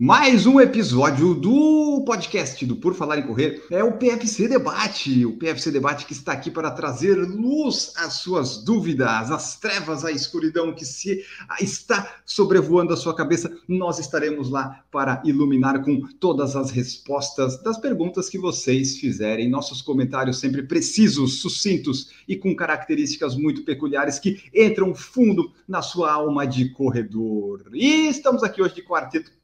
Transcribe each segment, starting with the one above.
Mais um episódio do podcast do Por Falar em Correr é o PFC Debate. O PFC Debate que está aqui para trazer luz às suas dúvidas, às trevas, à escuridão que se está sobrevoando a sua cabeça. Nós estaremos lá para iluminar com todas as respostas das perguntas que vocês fizerem. Nossos comentários sempre precisos, sucintos e com características muito peculiares que entram fundo na sua alma de corredor. E estamos aqui hoje de quarteto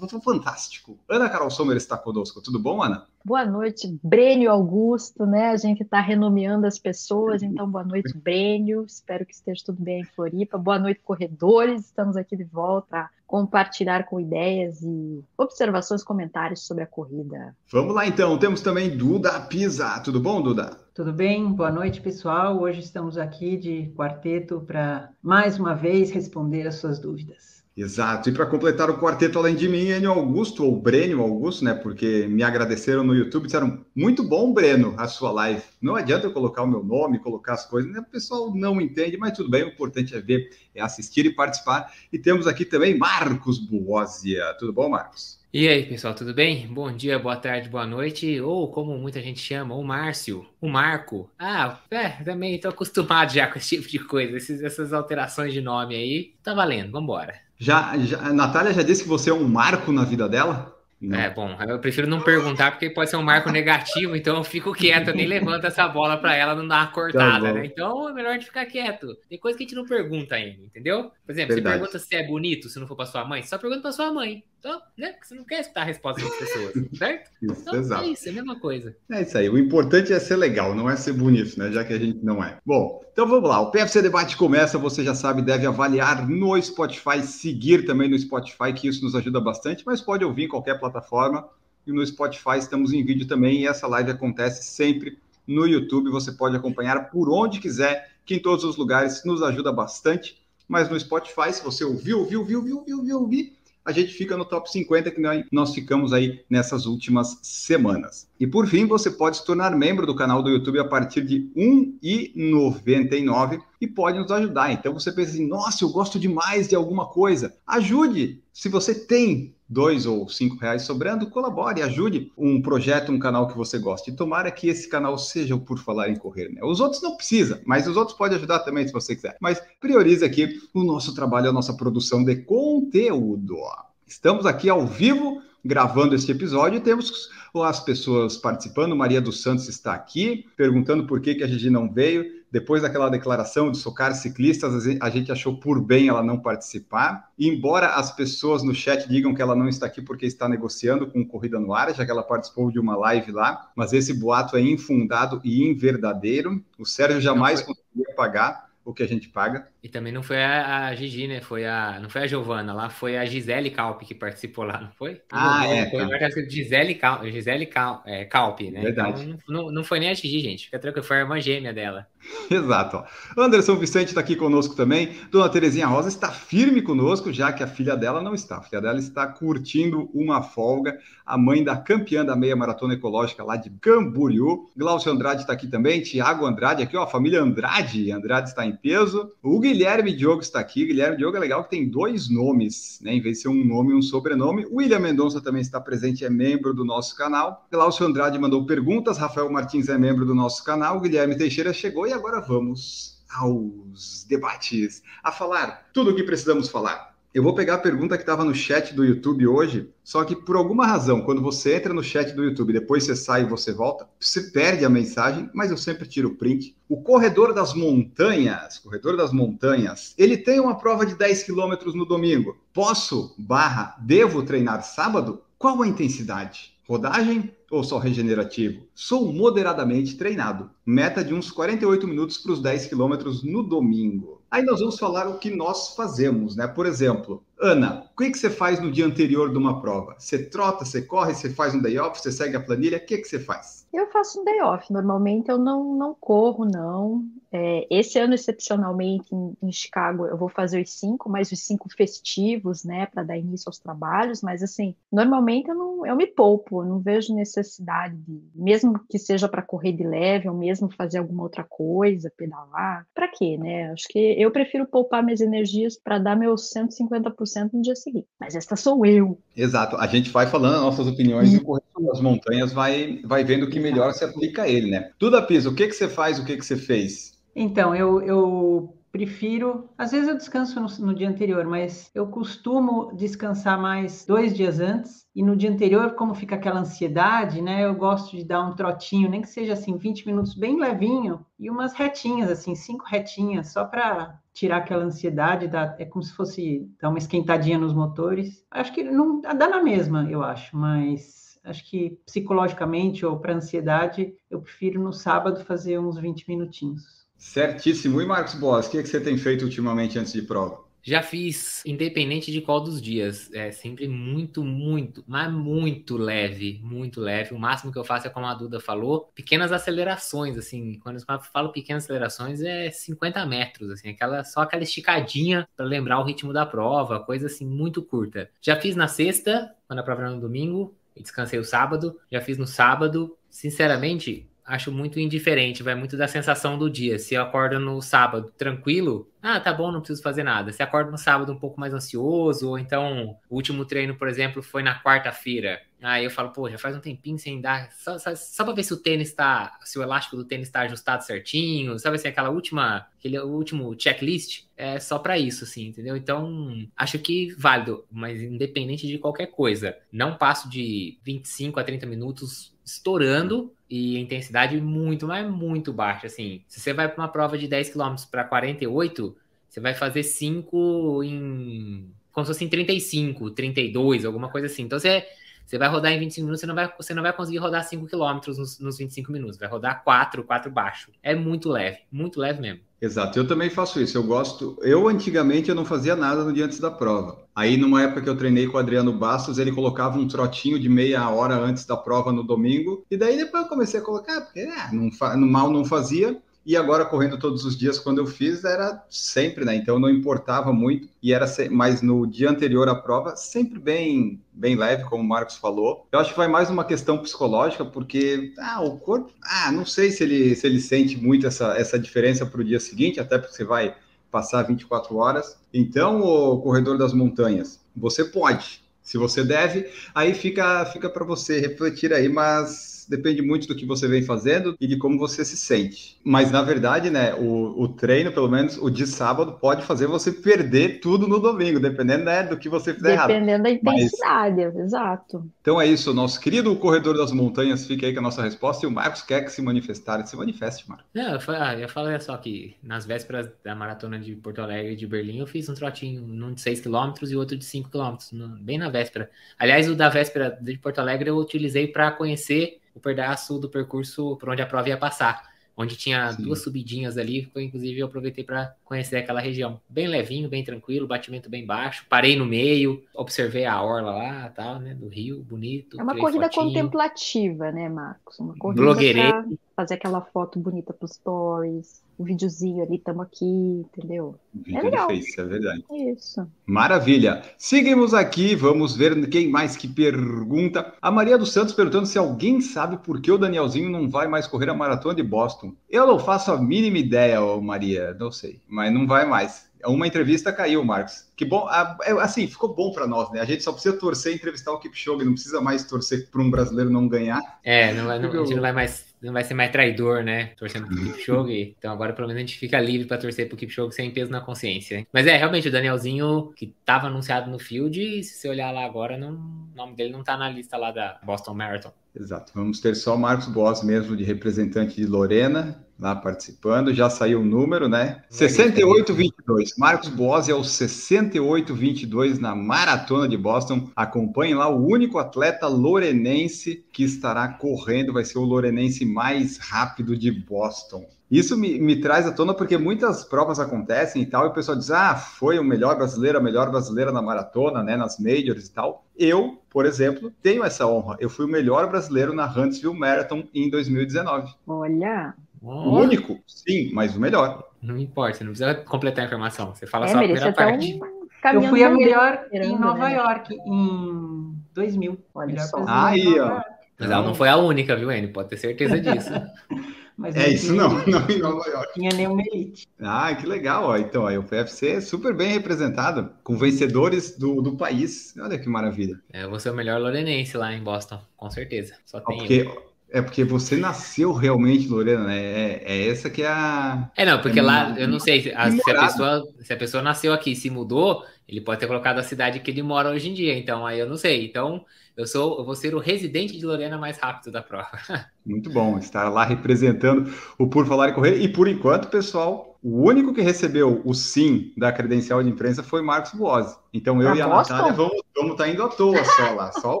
fantástico. Ana Carol Sommer está conosco. Tudo bom, Ana? Boa noite, Brênio Augusto, né? A gente está renomeando as pessoas, então boa noite, Brênio. Espero que esteja tudo bem em Floripa. Boa noite, corredores. Estamos aqui de volta para compartilhar com ideias e observações, comentários sobre a corrida. Vamos lá então. Temos também Duda Pisa. Tudo bom, Duda? Tudo bem? Boa noite, pessoal. Hoje estamos aqui de quarteto para mais uma vez responder as suas dúvidas. Exato. E para completar o quarteto, além de mim, Enio Augusto, ou Breno Augusto, né? Porque me agradeceram no YouTube, disseram muito bom, Breno, a sua live. Não adianta eu colocar o meu nome, colocar as coisas, né? o pessoal não entende, mas tudo bem, o importante é ver, é assistir e participar. E temos aqui também Marcos Buózia. Tudo bom, Marcos? E aí, pessoal, tudo bem? Bom dia, boa tarde, boa noite, ou como muita gente chama, o Márcio, o Marco. Ah, é, também estou acostumado já com esse tipo de coisa, essas alterações de nome aí. Tá valendo, vambora. Já, já, a Natália já disse que você é um marco na vida dela? Não. É, bom, eu prefiro não perguntar porque pode ser um marco negativo, então eu fico quieto, eu nem levanto essa bola para ela não dar uma cortada, tá né? Então é melhor a gente ficar quieto. Tem coisa que a gente não pergunta ainda, entendeu? Por exemplo, Verdade. você pergunta se é bonito, se não for para sua mãe, só pergunta para sua mãe. Então, né? Porque você não quer escutar a resposta das pessoas, certo? Isso, então, exato. É isso, é a mesma coisa. É isso aí. O importante é ser legal, não é ser bonito, né? Já que a gente não é. Bom, então vamos lá. O PFC Debate começa, você já sabe, deve avaliar no Spotify, seguir também no Spotify, que isso nos ajuda bastante, mas pode ouvir em qualquer plataforma. E no Spotify estamos em vídeo também, e essa live acontece sempre no YouTube. Você pode acompanhar por onde quiser, que em todos os lugares nos ajuda bastante. Mas no Spotify, se você ouviu, ouviu, ouviu, ouviu, ouviu, ouviu, ouviu a gente fica no top 50 que nós ficamos aí nessas últimas semanas. E por fim, você pode se tornar membro do canal do YouTube a partir de R$ 1,99 e pode nos ajudar. Então você pensa assim, nossa, eu gosto demais de alguma coisa. Ajude! Se você tem dois ou cinco reais sobrando, colabore, ajude um projeto, um canal que você gosta. E tomara que esse canal seja o Por Falar em Correr. Né? Os outros não precisa, mas os outros podem ajudar também se você quiser. Mas priorize aqui o nosso trabalho, a nossa produção de conteúdo. Estamos aqui ao vivo gravando este episódio e temos as pessoas participando. Maria dos Santos está aqui perguntando por que, que a Gigi não veio depois daquela declaração de socar ciclistas, a gente achou por bem ela não participar. E embora as pessoas no chat digam que ela não está aqui porque está negociando com Corrida no Ar, já que ela participou de uma live lá, mas esse boato é infundado e inverdadeiro. O Sérgio jamais conseguiria pagar o que a gente paga. E também não foi a, a Gigi, né? Foi a, não foi a Giovana lá, foi a Gisele Calpe que participou lá, não foi? Ah, não, é. Foi tá. Gisele, Cal, Gisele Cal, é, Calpe, né? Verdade. Então, não, não foi nem a Gigi, gente. Fica tranquilo, foi a irmã gêmea dela. Exato. Anderson Vicente está aqui conosco também. Dona Terezinha Rosa está firme conosco, já que a filha dela não está. A filha dela está curtindo uma folga. A mãe da campeã da meia maratona ecológica lá de Camboriú. Glaucio Andrade está aqui também. Tiago Andrade aqui, ó. A família Andrade. Andrade está em peso. O Guilherme Diogo está aqui. Guilherme Diogo é legal que tem dois nomes, né? Em vez de ser um nome e um sobrenome. William Mendonça também está presente, é membro do nosso canal. Glaucio Andrade mandou perguntas. Rafael Martins é membro do nosso canal. O Guilherme Teixeira chegou e agora vamos aos debates, a falar tudo o que precisamos falar. Eu vou pegar a pergunta que estava no chat do YouTube hoje, só que por alguma razão, quando você entra no chat do YouTube, depois você sai e você volta, você perde a mensagem, mas eu sempre tiro o print. O Corredor das Montanhas, Corredor das Montanhas, ele tem uma prova de 10 quilômetros no domingo. Posso, barra, devo treinar sábado? Qual a intensidade? Rodagem ou só regenerativo? Sou moderadamente treinado. Meta de uns 48 minutos para os 10 quilômetros no domingo. Aí nós vamos falar o que nós fazemos, né? Por exemplo, Ana, o que, que você faz no dia anterior de uma prova? Você trota, você corre, você faz um day off, você segue a planilha? O que, que você faz? Eu faço um day off. Normalmente eu não, não corro, não. É, esse ano, excepcionalmente, em, em, Chicago, eu vou fazer os cinco, mas os cinco festivos, né, para dar início aos trabalhos. Mas, assim, normalmente eu, não, eu me poupo, eu não vejo necessidade de, mesmo que seja para correr de leve, ou mesmo fazer alguma outra coisa, pedalar. Para quê, né? Acho que eu prefiro poupar minhas energias para dar meus 150% no dia seguinte. Mas esta sou eu. Exato. A gente vai falando as nossas opiniões e o corredor das montanhas vai, vai vendo o que melhor se aplica a ele, né? Duda Pisa, o que, que você faz, o que, que você fez? Então, eu, eu prefiro. Às vezes eu descanso no, no, dia anterior, mas eu costumo descansar mais dois dias antes. E no dia anterior, como fica aquela ansiedade, né? Eu gosto de dar um trotinho, nem que seja assim, 20 minutos bem levinho, e umas retinhas, assim, cinco retinhas, só para tirar aquela ansiedade, é como se fosse dar uma esquentadinha nos motores. Acho que não dá na mesma, eu acho, mas acho que psicologicamente ou para ansiedade, eu prefiro no sábado fazer uns 20 minutinhos. Certíssimo. E Marcos Boas, o que, é que você tem feito ultimamente antes de prova? Já fiz, independente de qual dos dias. É sempre muito, muito, mas muito leve, muito leve. O máximo que eu faço é como a Duda falou, pequenas acelerações, assim. Quando eu falo pequenas acelerações, é 50 metros, assim, aquela, só aquela esticadinha para lembrar o ritmo da prova, coisa assim, muito curta. Já fiz na sexta, quando a prova era no domingo, e descansei o sábado. Já fiz no sábado. Sinceramente, acho muito indiferente, vai muito da sensação do dia. Se eu acordo no sábado tranquilo, ah, tá bom, não preciso fazer nada. Se acorda no sábado um pouco mais ansioso, ou então o último treino, por exemplo, foi na quarta-feira. Aí eu falo, pô, já faz um tempinho sem dar, só, só, só pra ver se o tênis tá, se o elástico do tênis tá ajustado certinho, sabe assim, aquela última, aquele último checklist, é só para isso, assim, entendeu? Então, acho que válido, mas independente de qualquer coisa, não passo de 25 a 30 minutos estourando e intensidade muito, mas muito baixa, assim. Se você vai para uma prova de 10 km para 48, você vai fazer 5 em como se fosse em 35, 32, alguma coisa assim. Então você você vai rodar em 25 minutos, você não vai, você não vai conseguir rodar 5 km nos, nos 25 minutos. Vai rodar 4, 4 baixo. É muito leve, muito leve mesmo. Exato, eu também faço isso. Eu gosto. Eu antigamente eu não fazia nada no dia antes da prova. Aí numa época que eu treinei com o Adriano Bastos, ele colocava um trotinho de meia hora antes da prova no domingo. E daí depois eu comecei a colocar, porque é, não, mal não fazia. E agora, correndo todos os dias, quando eu fiz, era sempre, né? Então não importava muito. E era, mas no dia anterior à prova, sempre bem, bem leve, como o Marcos falou. Eu acho que vai mais uma questão psicológica, porque ah, o corpo, ah, não sei se ele, se ele sente muito essa, essa diferença para o dia seguinte, até porque você vai passar 24 horas. Então, o corredor das montanhas, você pode. Se você deve, aí fica, fica para você refletir aí, mas depende muito do que você vem fazendo e de como você se sente. Mas, na verdade, né, o, o treino, pelo menos o de sábado, pode fazer você perder tudo no domingo, dependendo né, do que você fizer dependendo errado. Dependendo da intensidade, Mas... exato. Então é isso, nosso querido Corredor das Montanhas, fica aí com a nossa resposta. E o Marcos quer que se manifestar, se manifeste, Marcos. Não, eu, falei, ah, eu falei só que nas vésperas da maratona de Porto Alegre e de Berlim, eu fiz um trotinho, um de 6 km e outro de 5 km, bem na véspera. Aliás, o da véspera de Porto Alegre eu utilizei para conhecer o pedaço do percurso por onde a prova ia passar, onde tinha Sim. duas subidinhas ali, foi, inclusive eu aproveitei para conhecer aquela região. Bem levinho, bem tranquilo, batimento bem baixo, parei no meio, observei a orla lá, tal, né, do rio, bonito. É uma corrida fotinho. contemplativa, né, Marcos? Uma corrida Blogueirei. fazer aquela foto bonita para os stories o videozinho ali, estamos aqui, entendeu? vídeo é legal. Face, é verdade. Isso. Maravilha. Seguimos aqui, vamos ver quem mais que pergunta. A Maria dos Santos perguntando se alguém sabe por que o Danielzinho não vai mais correr a maratona de Boston. Eu não faço a mínima ideia, Maria, não sei, mas não vai mais. Uma entrevista caiu, Marcos. Que bom, é, assim, ficou bom para nós, né? A gente só precisa torcer e entrevistar o Kipchoge, não precisa mais torcer para um brasileiro não ganhar. É, não vai, não, a gente não vai mais não vai ser mais traidor, né? Torcendo pro Kipchoge. Então agora pelo menos a gente fica livre para torcer pro Kipchoge sem peso na consciência. Hein? Mas é, realmente, o Danielzinho, que estava anunciado no field, se você olhar lá agora, não, o nome dele não tá na lista lá da Boston Marathon. Exato. Vamos ter só o Marcos Boas mesmo, de representante de Lorena, lá participando. Já saiu o número, né? 6822. Marcos Boas é o 6822 na Maratona de Boston. Acompanhe lá o único atleta lorenense que estará correndo. Vai ser o lorenense mais rápido de Boston. Isso me, me, traz à tona porque muitas provas acontecem e tal, e o pessoal diz: ah, foi o melhor brasileiro, a melhor brasileira na maratona, né, nas majors e tal. Eu, por exemplo, tenho essa honra. Eu fui o melhor brasileiro na Huntsville Marathon em 2019. Olha! Oh. O único? Sim, mas o melhor. Não importa, você não precisa completar a informação. Você fala é, só a primeira tá parte. Um eu fui a melhor em Nova né? York em 2000. Olha só. Aí, ó. Mas ela não foi a única, viu, Anne? Pode ter certeza disso. é isso não, não em Nova York. Tinha nenhuma elite. Ah, que legal, ó. Então, aí, o PFC é super bem representado, com vencedores do, do país. Olha que maravilha. É, você é o melhor lorenense lá em Boston, com certeza. Só tem porque, eu. É porque você nasceu realmente, Lorena, né? É, é essa que é a. É, não, porque é lá, eu não sei, se a, se a, pessoa, se a pessoa nasceu aqui e se mudou, ele pode ter colocado a cidade que ele mora hoje em dia, então aí eu não sei. Então, eu sou, eu vou ser o residente de Lorena mais rápido da prova. Muito bom estar lá representando o Por Falar e Correr. E por enquanto, pessoal, o único que recebeu o sim da credencial de imprensa foi Marcos Boazzi. Então eu e a Natália vamos estar tá indo à toa só lá. Só,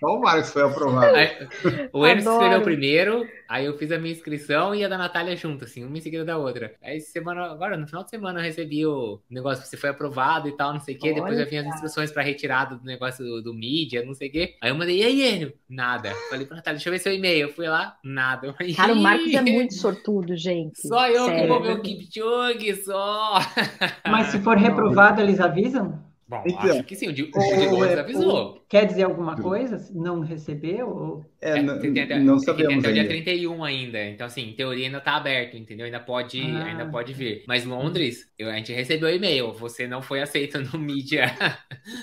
só o Marcos foi aprovado. o Emerson escreveu primeiro, aí eu fiz a minha inscrição e a da Natália junto, assim, uma em seguida da outra. Aí semana, agora, no final de semana, eu recebi o negócio que você foi aprovado e tal, não sei o quê. Olha Depois eu vim as instruções para retirada do negócio do, do mídia, não sei o quê. Aí eu mandei, e aí, Enio? Nada. Falei pra Natália, deixa eu ver seu e-mail. Eu fui lá, nada. Falei, Cara, o Marcos é muito sortudo, gente. Só eu Sério. que vou ver o Kipchoge, só. Mas se for reprovado, eles avisam? Bom, então, acho que sim, o Diego é, avisou. Quer dizer alguma coisa? Não recebeu? Ou... É, é não, não sabemos tem até o dia 31 ainda. Então, assim, em teoria ainda tá aberto, entendeu? Ainda pode, ah. ainda pode vir. Mas Londres, eu, a gente recebeu e-mail. Você não foi aceito no mídia.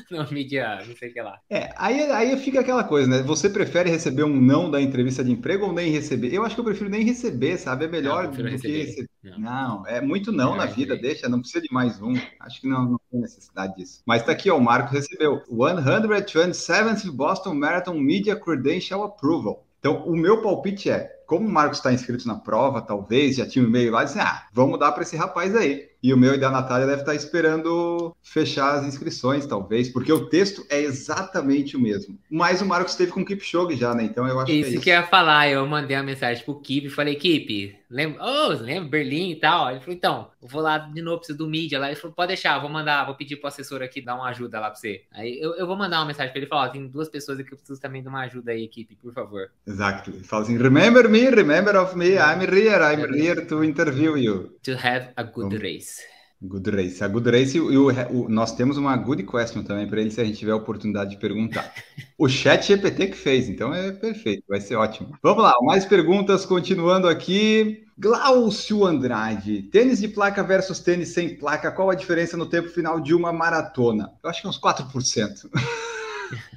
no mídia, não sei o que lá. É, aí, aí fica aquela coisa, né? Você prefere receber um não da entrevista de emprego ou nem receber? Eu acho que eu prefiro nem receber, sabe? É melhor do receber. que receber. Não. não. é muito não na vida, deixa, não precisa de mais um. Acho que não, não tem necessidade disso. Mas tá aqui, ó, o Marco recebeu 127th Boston Marathon Media Credential Approval. Então, o meu palpite é, como o Marcos está inscrito na prova, talvez, já tinha um e-mail lá, disse, ah, vamos dar para esse rapaz aí. E o meu e da Natália deve estar esperando fechar as inscrições, talvez, porque o texto é exatamente o mesmo. Mas o Marcos esteve com o Kipchoge já, né? Então eu acho isso que é isso. que eu ia falar, eu mandei uma mensagem pro Kip e falei, Kip, lembra, oh, lembra Berlim e tal? Ele falou, então, eu vou lá de novo, preciso do mídia lá. Ele falou, pode deixar, vou mandar, vou pedir pro assessor aqui dar uma ajuda lá pra você. Aí eu, eu vou mandar uma mensagem pra ele, falar, oh, tem duas pessoas aqui que eu preciso também de uma ajuda aí, equipe, por favor. Exato. Ele fala assim, remember me, remember of me, I'm here, I'm here to interview you. To have a good race. Good Race. A Good Race, e o, o, nós temos uma good question também para ele, se a gente tiver a oportunidade de perguntar. o chat GPT que fez, então é perfeito, vai ser ótimo. Vamos lá, mais perguntas, continuando aqui. Glaucio Andrade, tênis de placa versus tênis sem placa, qual a diferença no tempo final de uma maratona? Eu acho que é uns 4%.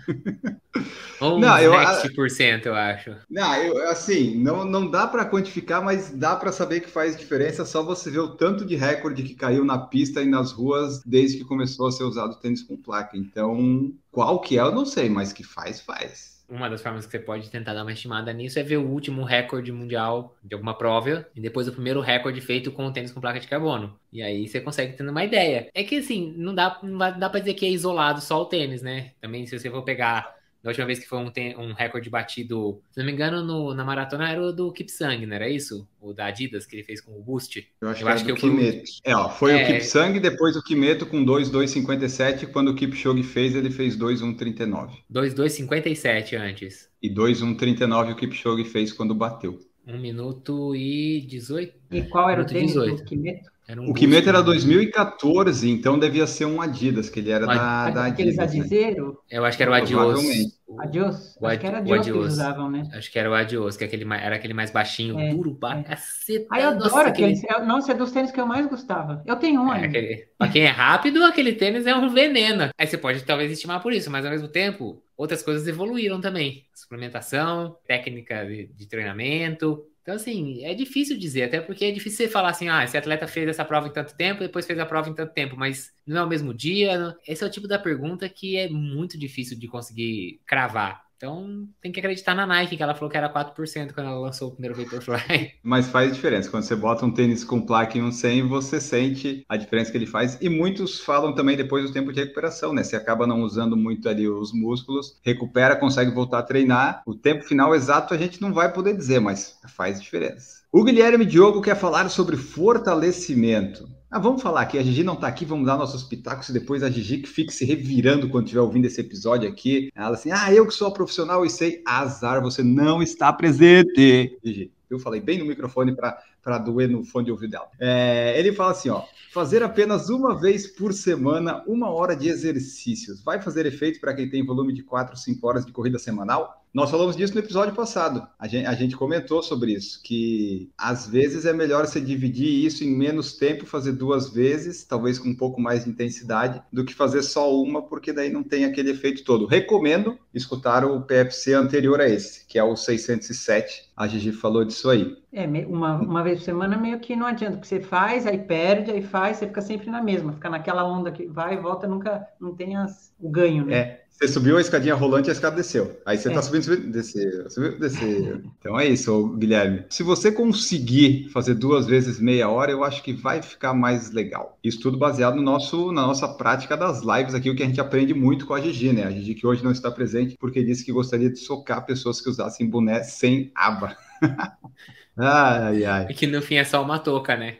Ou não, eu, 7%, eu acho. Não, eu, assim, não, não dá para quantificar, mas dá para saber que faz diferença só você ver o tanto de recorde que caiu na pista e nas ruas desde que começou a ser usado tênis com placa. Então, qual que é, eu não sei, mas que faz, faz uma das formas que você pode tentar dar uma estimada nisso é ver o último recorde mundial de alguma prova e depois o primeiro recorde feito com o tênis com placa de carbono. E aí você consegue ter uma ideia. É que assim, não dá, não dá pra dizer que é isolado só o tênis, né? Também se você for pegar da última vez que foi um, um recorde batido, se não me engano, no, na maratona era o do Kipsang, não era isso? O da Adidas que ele fez com o Boost? Eu acho, eu que, acho que, que o Kimeto. É, ó, foi é... o Kipsang, depois o Kimeto com 2,257. Quando o Kipchoge fez, ele fez 2,139. 2,257 antes. E 2,139 o Kipchoge fez quando bateu. 1 minuto e 18. E qual era o tempo do Kimeto? Um o Kimeto era 2014, então devia ser um Adidas, que ele era da, da Adidas. Aqueles né? Eu acho que era o Adios. Adios? O acho que era Adios, que eles usavam, né? Acho que era o Adios, que é aquele, era aquele mais baixinho, é, duro pra é. caceta. Aí eu adoro aquele... aquele... Nossa, é dos tênis que eu mais gostava. Eu tenho um é, aquele... Pra quem é rápido, aquele tênis é um veneno. Aí você pode talvez estimar por isso, mas ao mesmo tempo, outras coisas evoluíram também. Suplementação, técnica de, de treinamento, então, assim, é difícil dizer, até porque é difícil você falar assim, ah, esse atleta fez essa prova em tanto tempo, depois fez a prova em tanto tempo, mas não é o mesmo dia. Esse é o tipo da pergunta que é muito difícil de conseguir cravar. Então, tem que acreditar na Nike, que ela falou que era 4% quando ela lançou o primeiro Vaporfly. Mas faz diferença. Quando você bota um tênis com placa em um 100, você sente a diferença que ele faz. E muitos falam também depois do tempo de recuperação, né? Você acaba não usando muito ali os músculos, recupera, consegue voltar a treinar. O tempo final exato a gente não vai poder dizer, mas faz diferença. O Guilherme Diogo quer falar sobre fortalecimento. Ah, vamos falar aqui, a Gigi não está aqui, vamos dar nossos pitacos e depois a Gigi que fique se revirando quando estiver ouvindo esse episódio aqui. Ela assim, ah, eu que sou a profissional e sei, azar, você não está presente. Gigi, eu falei bem no microfone para doer no fone de ouvido dela. É, ele fala assim, ó, fazer apenas uma vez por semana uma hora de exercícios vai fazer efeito para quem tem volume de 4, 5 horas de corrida semanal? Nós falamos disso no episódio passado. A gente, a gente, comentou sobre isso, que às vezes é melhor você dividir isso em menos tempo, fazer duas vezes, talvez com um pouco mais de intensidade, do que fazer só uma, porque daí não tem aquele efeito todo. Recomendo escutar o PFC anterior a esse, que é o 607. A Gigi falou disso aí. É, uma, uma vez por semana meio que não adianta, porque você faz, aí perde, aí faz, você fica sempre na mesma, fica naquela onda que vai e volta, nunca não tem as, o ganho, né? É. Você subiu a escadinha rolante e a escada desceu. Aí você tá é. subindo, subindo, desceu, subiu, desceu. Então é isso, Guilherme. Se você conseguir fazer duas vezes meia hora, eu acho que vai ficar mais legal. Isso tudo baseado no nosso, na nossa prática das lives aqui, o que a gente aprende muito com a Gigi, né? A Gigi que hoje não está presente porque disse que gostaria de socar pessoas que usassem boné sem aba. ai, ai. E que no fim é só uma touca, né?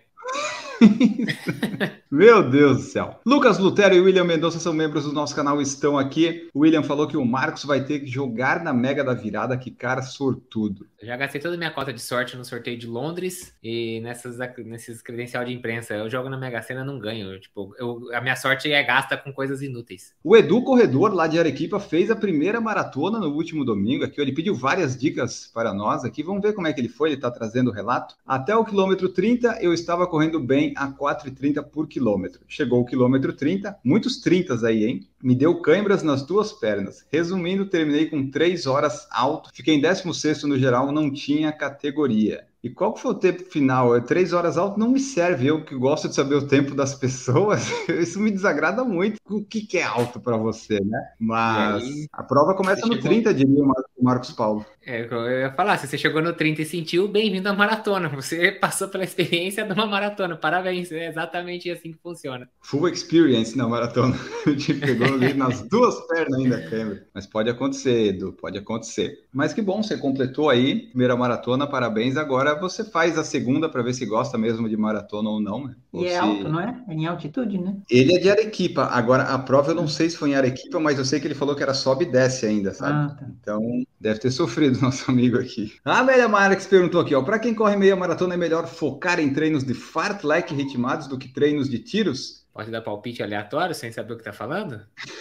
Meu Deus do céu. Lucas Lutero e William Mendonça são membros do nosso canal, estão aqui. O William falou que o Marcos vai ter que jogar na Mega da Virada, que cara sortudo. Eu já gastei toda a minha cota de sorte no sorteio de Londres e nessas, nesses credencial de imprensa. Eu jogo na Mega Sena não ganho. Tipo, eu, a minha sorte é gasta com coisas inúteis. O Edu Corredor, lá de Arequipa, fez a primeira maratona no último domingo. Aqui ele pediu várias dicas para nós aqui. Vamos ver como é que ele foi. Ele está trazendo o relato. Até o quilômetro 30, eu estava correndo bem a 4,30 por quilômetro. Chegou o quilômetro 30, muitos 30 aí, hein? Me deu câimbras nas duas pernas. Resumindo, terminei com 3 horas alto, fiquei em 16 no geral, não tinha categoria. E qual foi o tempo final? É três horas alto não me serve. Eu que gosto de saber o tempo das pessoas, isso me desagrada muito. O que, que é alto para você, né? Mas aí, a prova começa no chegou... 30, diria o Marcos Paulo. É, eu ia falar, se você chegou no 30 e sentiu, bem-vindo à maratona. Você passou pela experiência de uma maratona. Parabéns, é exatamente assim que funciona. Full experience na maratona. Te pegou nas duas pernas ainda, câmera. Mas pode acontecer, Edu, pode acontecer. Mas que bom, você completou aí, primeira maratona, parabéns. Agora você faz a segunda para ver se gosta mesmo de maratona ou não, né? Ou e é se... alto, não é? É em altitude, né? Ele é de Arequipa. Agora, a prova eu não sei se foi em Arequipa, mas eu sei que ele falou que era sobe e desce ainda, sabe? Ah, tá. Então, deve ter sofrido nosso amigo aqui. A Amélia Marques perguntou aqui, ó, para quem corre meia maratona é melhor focar em treinos de fartlek ritmados do que treinos de tiros? Pode dar palpite aleatório sem saber o que tá falando?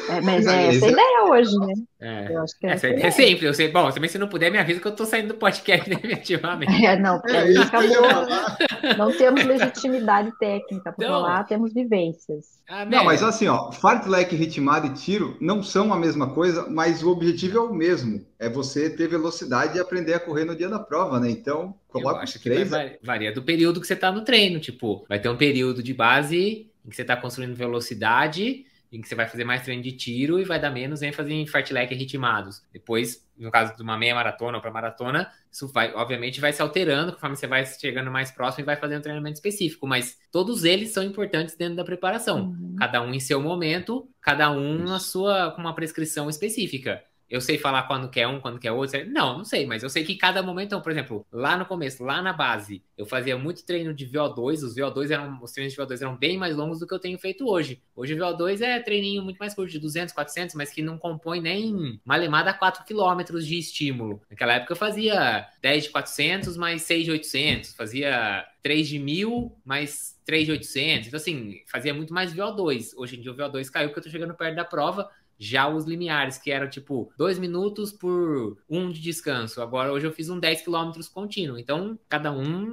É, mas é essa a ideia hoje, né? É, eu acho que é, essa é, é sempre. Eu sei, bom, também se não puder, me avisa que eu tô saindo do podcast definitivamente. É, não, porque aí acabou. não temos legitimidade técnica para falar, temos vivências. Ah, não, mas assim, ó, fartlek, ritmado e tiro não são a mesma coisa, mas o objetivo é o mesmo. É você ter velocidade e aprender a correr no dia da prova, né? Então, coloca os três. Vai, varia do período que você tá no treino. Tipo, vai ter um período de base em que você está construindo velocidade, em que você vai fazer mais treino de tiro e vai dar menos ênfase em fartlek ritmados. Depois, no caso de uma meia maratona ou para maratona, isso vai, obviamente, vai se alterando conforme você vai chegando mais próximo e vai fazendo um treinamento específico, mas todos eles são importantes dentro da preparação. Uhum. Cada um em seu momento, cada um na sua com uma prescrição específica eu sei falar quando quer um, quando quer outro. Não, não sei, mas eu sei que cada momento, então, por exemplo, lá no começo, lá na base, eu fazia muito treino de VO2, os VO2 eram, os treinos de VO2 eram bem mais longos do que eu tenho feito hoje. Hoje o VO2 é treininho muito mais curto, de 200, 400, mas que não compõe nem malemada 4 km de estímulo. Naquela época eu fazia 10 de 400 mais 6 de 800, fazia 3 de 1000 mais 3 de 800. Então, assim, fazia muito mais VO2. Hoje em dia o VO2 caiu porque eu tô chegando perto da prova já os limiares, que eram tipo dois minutos por um de descanso. Agora hoje eu fiz um 10 quilômetros contínuo. Então, cada um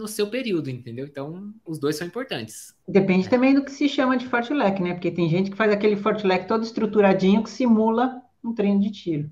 no seu período, entendeu? Então, os dois são importantes. Depende é. também do que se chama de fartlek, né? Porque tem gente que faz aquele fartlek todo estruturadinho que simula um treino de tiro.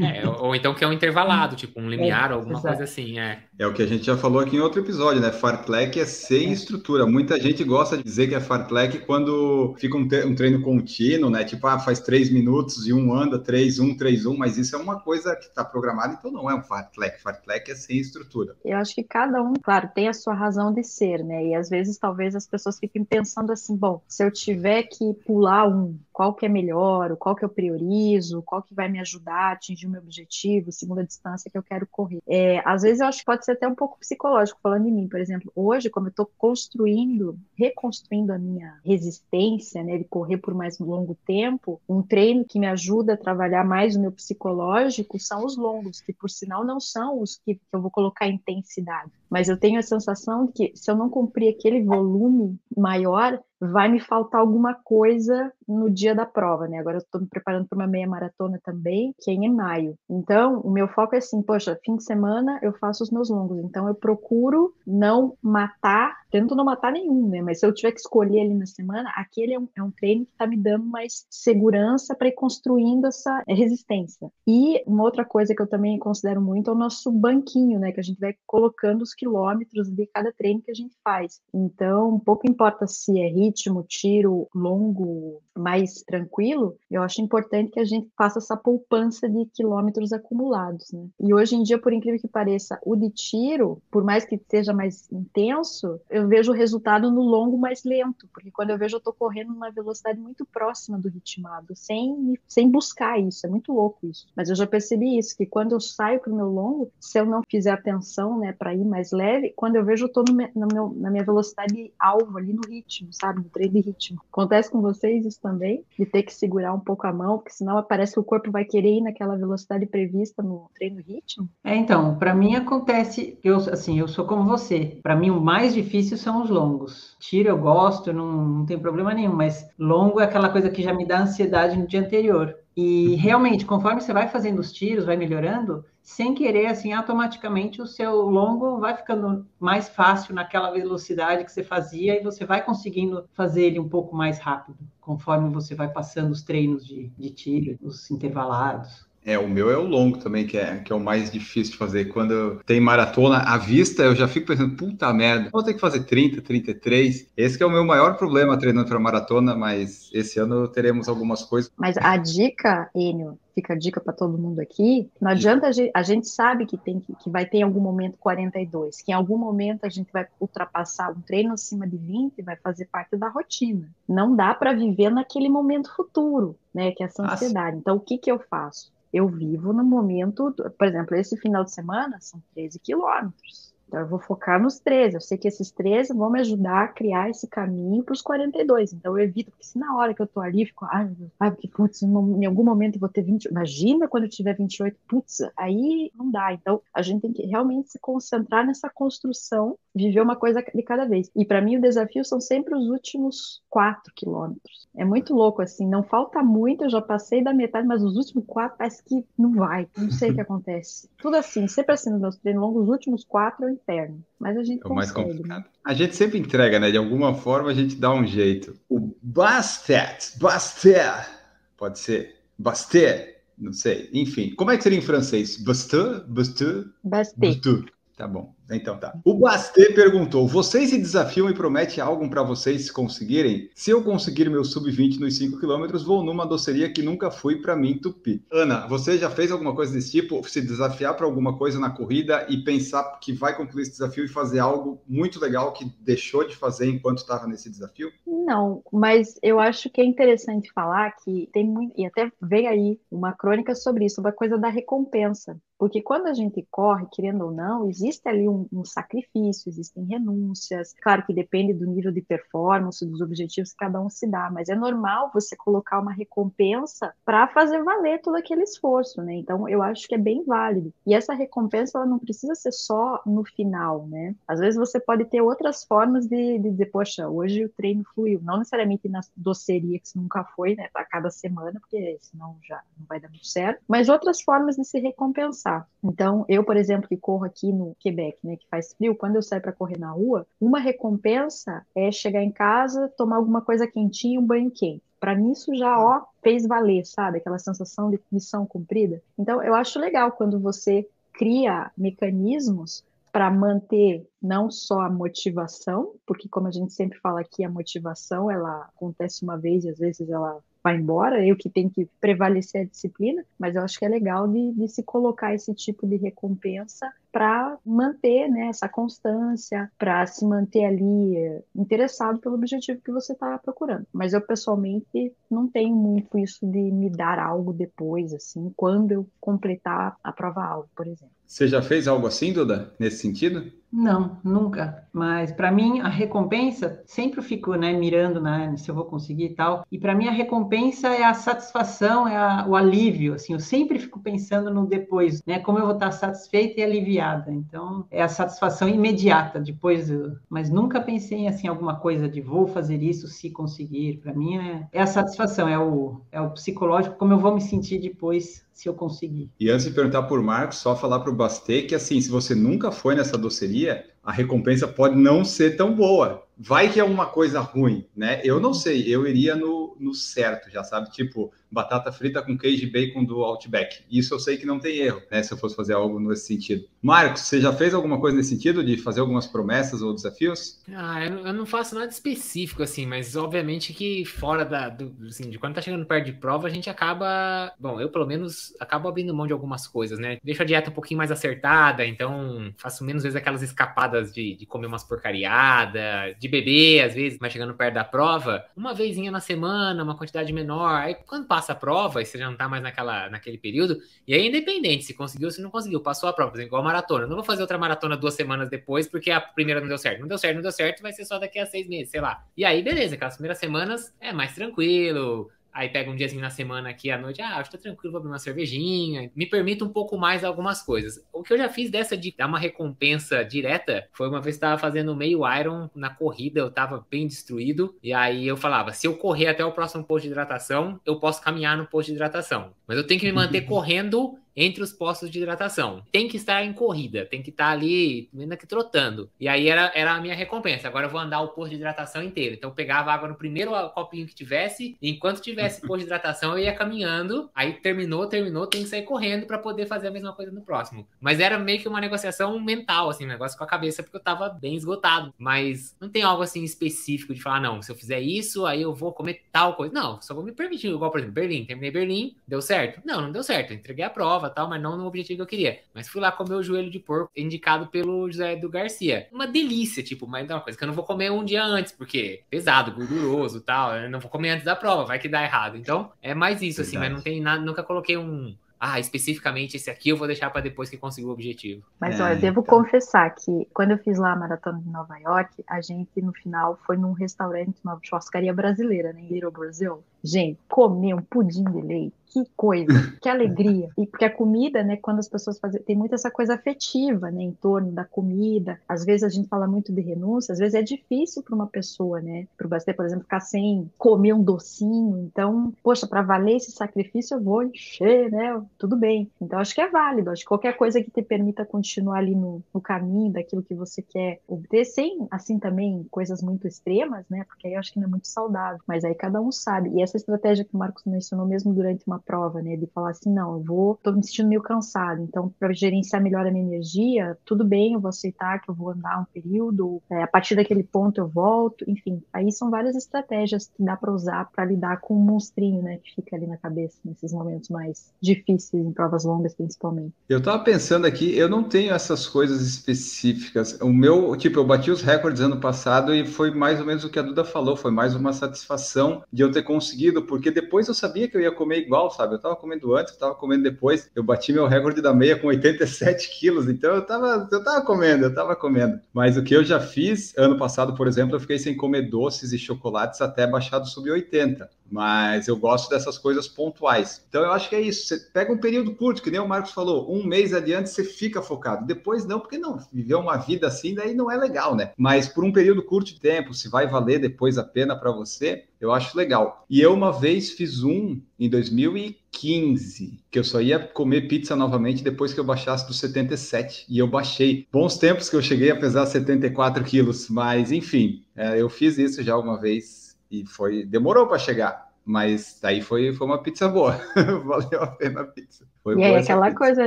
É, ou, ou, então que é um intervalado, tipo um limiar, é, alguma exato. coisa assim, é. É o que a gente já falou aqui em outro episódio, né? Fartlek é sem é. estrutura. Muita gente gosta de dizer que é fartlek quando fica um, um, treino contínuo, né? Tipo, ah, faz três minutos e um anda, três, um, três, um, mas isso é uma coisa que está programada, então não é um fartlek. Fartlek é sem estrutura. Eu acho que cada um, claro, tem a sua razão de ser, né? E às vezes talvez as pessoas fiquem pensando assim, bom, se eu tiver que pular um, qual que é melhor, qual que eu priorizo, qual que vai me ajudar a atingir o meu objetivo, segundo a distância que eu quero correr. É, às vezes eu acho que pode ser até um pouco psicológico, falando em mim, por exemplo, hoje, como eu estou construindo, reconstruindo a minha resistência, né, de correr por mais longo tempo, um treino que me ajuda a trabalhar mais o meu psicológico são os longos, que por sinal não são os que eu vou colocar intensidade. Mas eu tenho a sensação de que se eu não cumprir aquele volume maior, vai me faltar alguma coisa no dia da prova, né? Agora eu estou me preparando para uma meia maratona também, que é em maio. Então, o meu foco é assim, poxa, fim de semana eu faço os meus longos. Então, eu procuro não matar, tento não matar nenhum, né? Mas se eu tiver que escolher ali na semana, aquele é um, é um treino que está me dando mais segurança para ir construindo essa resistência. E uma outra coisa que eu também considero muito é o nosso banquinho, né? Que a gente vai colocando os quilômetros de cada treino que a gente faz. Então, pouco importa se é ritmo, tiro longo, mais tranquilo, eu acho importante que a gente faça essa poupança de quilômetros acumulados, né? E hoje em dia, por incrível que pareça, o de tiro, por mais que seja mais intenso, eu vejo o resultado no longo mais lento, porque quando eu vejo eu tô correndo numa velocidade muito próxima do ritmado, sem, sem buscar isso, é muito louco isso. Mas eu já percebi isso, que quando eu saio pro meu longo, se eu não fizer atenção, né, para ir mais leve, quando eu vejo eu tô no, no meu, na minha velocidade alvo ali no ritmo, sabe? No treino de ritmo. Acontece com vocês isso também? De ter que segurar um pouco a mão, porque senão parece que o corpo vai querer ir naquela velocidade prevista no treino ritmo? É, então, para mim acontece, eu assim, eu sou como você. Para mim o mais difícil são os longos. Tiro eu gosto, não, não tem problema nenhum, mas longo é aquela coisa que já me dá ansiedade no dia anterior. E realmente, conforme você vai fazendo os tiros, vai melhorando, sem querer, assim, automaticamente o seu longo vai ficando mais fácil naquela velocidade que você fazia e você vai conseguindo fazer ele um pouco mais rápido, conforme você vai passando os treinos de, de tiro, os intervalados. É, o meu é o longo também, que é, que é o mais difícil de fazer. Quando tem maratona à vista, eu já fico pensando, puta merda, vou ter que fazer 30, 33. Esse é o meu maior problema treinando para maratona, mas esse ano teremos algumas coisas. Mas a dica, Enio, fica a dica para todo mundo aqui, não adianta, a gente, a gente sabe que tem que, que vai ter em algum momento 42, que em algum momento a gente vai ultrapassar um treino acima de 20 vai fazer parte da rotina. Não dá para viver naquele momento futuro, né, que é essa ansiedade. Então, o que que eu faço? Eu vivo no momento, por exemplo, esse final de semana são 13 quilômetros. Então, eu vou focar nos 13. Eu sei que esses 13 vão me ajudar a criar esse caminho para os 42. Então, eu evito, porque se na hora que eu tô ali, fico, ai, ai porque, putz, em algum momento eu vou ter 20. Imagina quando eu tiver 28, putz, aí não dá. Então, a gente tem que realmente se concentrar nessa construção, viver uma coisa de cada vez. E para mim, o desafio são sempre os últimos 4 quilômetros. É muito louco, assim, não falta muito, eu já passei da metade, mas os últimos 4 parece que não vai. Não sei o que acontece. Tudo assim, sempre assim nos meus treinos longos, os últimos 4 eu inferno. Mas a gente é o mais complicado. Né? A gente sempre entrega, né? De alguma forma a gente dá um jeito. O Bastet, Bastet, pode ser Bastet, não sei. Enfim, como é que seria em francês? Bastet, Bastet, Bastet. Tá bom. Então tá. O Bastê perguntou: vocês se desafiam e promete algo para vocês conseguirem? Se eu conseguir meu sub-20 nos 5 km, vou numa doceria que nunca fui para mim tupi. Ana, você já fez alguma coisa desse tipo? Se desafiar para alguma coisa na corrida e pensar que vai concluir esse desafio e fazer algo muito legal que deixou de fazer enquanto estava nesse desafio? Não, mas eu acho que é interessante falar que tem muito. E até veio aí uma crônica sobre isso, uma coisa da recompensa. Porque quando a gente corre, querendo ou não, existe ali um, um, sacrifício, existem renúncias. Claro que depende do nível de performance, dos objetivos que cada um se dá, mas é normal você colocar uma recompensa para fazer valer todo aquele esforço, né? Então, eu acho que é bem válido. E essa recompensa, ela não precisa ser só no final, né? Às vezes você pode ter outras formas de, de dizer, poxa, hoje o treino fluiu. Não necessariamente na doceria, que nunca foi, né? A cada semana, porque senão já não vai dar muito certo. Mas outras formas de se recompensar passar. Então, eu, por exemplo, que corro aqui no Quebec, né, que faz frio, quando eu saio para correr na rua, uma recompensa é chegar em casa, tomar alguma coisa quentinha, um banho quente. Para mim, isso já ó, fez valer, sabe? Aquela sensação de missão cumprida. Então, eu acho legal quando você cria mecanismos para manter não só a motivação, porque como a gente sempre fala aqui, a motivação ela acontece uma vez e às vezes ela vai embora, eu que tenho que prevalecer a disciplina, mas eu acho que é legal de, de se colocar esse tipo de recompensa para manter né, essa constância, para se manter ali eh, interessado pelo objetivo que você está procurando. Mas eu pessoalmente não tenho muito isso de me dar algo depois, assim, quando eu completar a prova-alvo, por exemplo. Você já fez algo assim, Duda, nesse sentido? Não, nunca. Mas para mim a recompensa sempre eu fico, né, mirando, né, se eu vou conseguir e tal. E para mim a recompensa é a satisfação, é a, o alívio. Assim, eu sempre fico pensando no depois, né, como eu vou estar satisfeita e aliviada Então, é a satisfação imediata depois, mas nunca pensei em assim alguma coisa de vou fazer isso se conseguir. Para mim é, é a satisfação, é o, é o psicológico, como eu vou me sentir depois se eu conseguir. E antes de perguntar por Marcos, só falar para o Bastê que assim, se você nunca foi nessa doceria, a recompensa pode não ser tão boa. Vai que é uma coisa ruim, né? Eu não sei, eu iria no, no certo, já sabe? Tipo, batata frita com queijo e bacon do Outback. Isso eu sei que não tem erro, né? Se eu fosse fazer algo nesse sentido. Marcos, você já fez alguma coisa nesse sentido de fazer algumas promessas ou desafios? Ah, eu não faço nada específico assim, mas obviamente que fora da, do, assim, de quando tá chegando perto de prova, a gente acaba, bom, eu pelo menos acabo abrindo mão de algumas coisas, né? Deixo a dieta um pouquinho mais acertada, então faço menos vezes aquelas escapadas de, de comer umas porcariadas, de beber às vezes, mas chegando perto da prova, uma vezinha na semana, uma quantidade menor. Aí quando passa a prova e você já não tá mais naquela, naquele período, e aí independente se conseguiu ou se não conseguiu, passou a prova, por exemplo, igual a maratona. Eu não vou fazer outra maratona duas semanas depois porque a primeira não deu certo. Não deu certo, não deu certo, vai ser só daqui a seis meses, sei lá. E aí, beleza, aquelas primeiras semanas é mais tranquilo, Aí pega um diazinho na semana aqui à noite, ah, acho que tá tranquilo, vou abrir uma cervejinha. Me permite um pouco mais algumas coisas. O que eu já fiz dessa de dar uma recompensa direta foi uma vez que tava fazendo meio Iron na corrida, eu tava bem destruído. E aí eu falava: se eu correr até o próximo posto de hidratação, eu posso caminhar no posto de hidratação. Mas eu tenho que me manter correndo entre os postos de hidratação. Tem que estar em corrida, tem que estar ali, ainda que trotando. E aí era, era a minha recompensa. Agora eu vou andar o posto de hidratação inteiro. Então eu pegava água no primeiro copinho que tivesse, e enquanto tivesse posto de hidratação, eu ia caminhando. Aí terminou, terminou, tem que sair correndo para poder fazer a mesma coisa no próximo. Mas era meio que uma negociação mental, assim, um negócio com a cabeça, porque eu tava bem esgotado. Mas não tem algo assim específico de falar, não, se eu fizer isso, aí eu vou comer tal coisa. Não, só vou me permitir. Igual, por exemplo, Berlim. Terminei Berlim, deu certo? Não, não deu certo. Eu entreguei a prova prova tal, mas não no objetivo que eu queria. Mas fui lá comer o joelho de porco indicado pelo José do Garcia. Uma delícia, tipo, mas é uma coisa que eu não vou comer um dia antes, porque pesado, gorduroso tal. Eu não vou comer antes da prova, vai que dá errado. Então, é mais isso, Verdade. assim, mas não tem nada, nunca coloquei um ah, especificamente esse aqui eu vou deixar para depois que conseguir o objetivo. Mas é, olha, eu devo então... confessar que quando eu fiz lá a maratona de Nova York, a gente no final foi num restaurante, uma churrascaria brasileira, né, em Little Brazil. Gente, comer um pudim de leite que coisa, que alegria. E porque a comida, né, quando as pessoas fazem, tem muito essa coisa afetiva, né, em torno da comida. Às vezes a gente fala muito de renúncia, às vezes é difícil para uma pessoa, né, para você, por exemplo, ficar sem comer um docinho. Então, poxa, para valer esse sacrifício eu vou encher, né? Tudo bem. Então acho que é válido. Acho que qualquer coisa que te permita continuar ali no, no caminho daquilo que você quer obter, sem assim também coisas muito extremas, né? Porque aí eu acho que não é muito saudável. Mas aí cada um sabe. E essa estratégia que o Marcos mencionou mesmo durante uma prova, né? De falar assim, não, eu vou, tô me sentindo meio cansado, então para gerenciar melhor a minha energia, tudo bem, eu vou aceitar que eu vou andar um período, é, a partir daquele ponto eu volto, enfim, aí são várias estratégias que dá para usar para lidar com o monstrinho, né? Que fica ali na cabeça nesses momentos mais difíceis, em provas longas principalmente. Eu tava pensando aqui, eu não tenho essas coisas específicas. O meu, tipo, eu bati os recordes ano passado e foi mais ou menos o que a Duda falou, foi mais uma satisfação de eu ter conseguido, porque depois eu sabia que eu ia comer igual, sabe? Eu tava comendo antes, eu tava comendo depois. Eu bati meu recorde da meia com 87 quilos, então eu tava, eu tava comendo, eu tava comendo. Mas o que eu já fiz, ano passado, por exemplo, eu fiquei sem comer doces e chocolates até baixar do sub 80. Mas eu gosto dessas coisas pontuais. Então eu acho que é isso. Você pega um período curto, que nem o Marcos falou, um mês adiante você fica focado. Depois não, porque não, viver uma vida assim daí não é legal, né? Mas por um período curto de tempo, se vai valer depois a pena para você, eu acho legal. E eu uma vez fiz um em 2015, que eu só ia comer pizza novamente depois que eu baixasse dos 77. E eu baixei. Bons tempos que eu cheguei a pesar 74 quilos, mas enfim, é, eu fiz isso já uma vez e foi demorou para chegar. Mas daí foi, foi uma pizza boa. Valeu a pena a pizza. Foi e aí aquela pizza. coisa,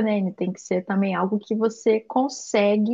né? Tem que ser também algo que você consegue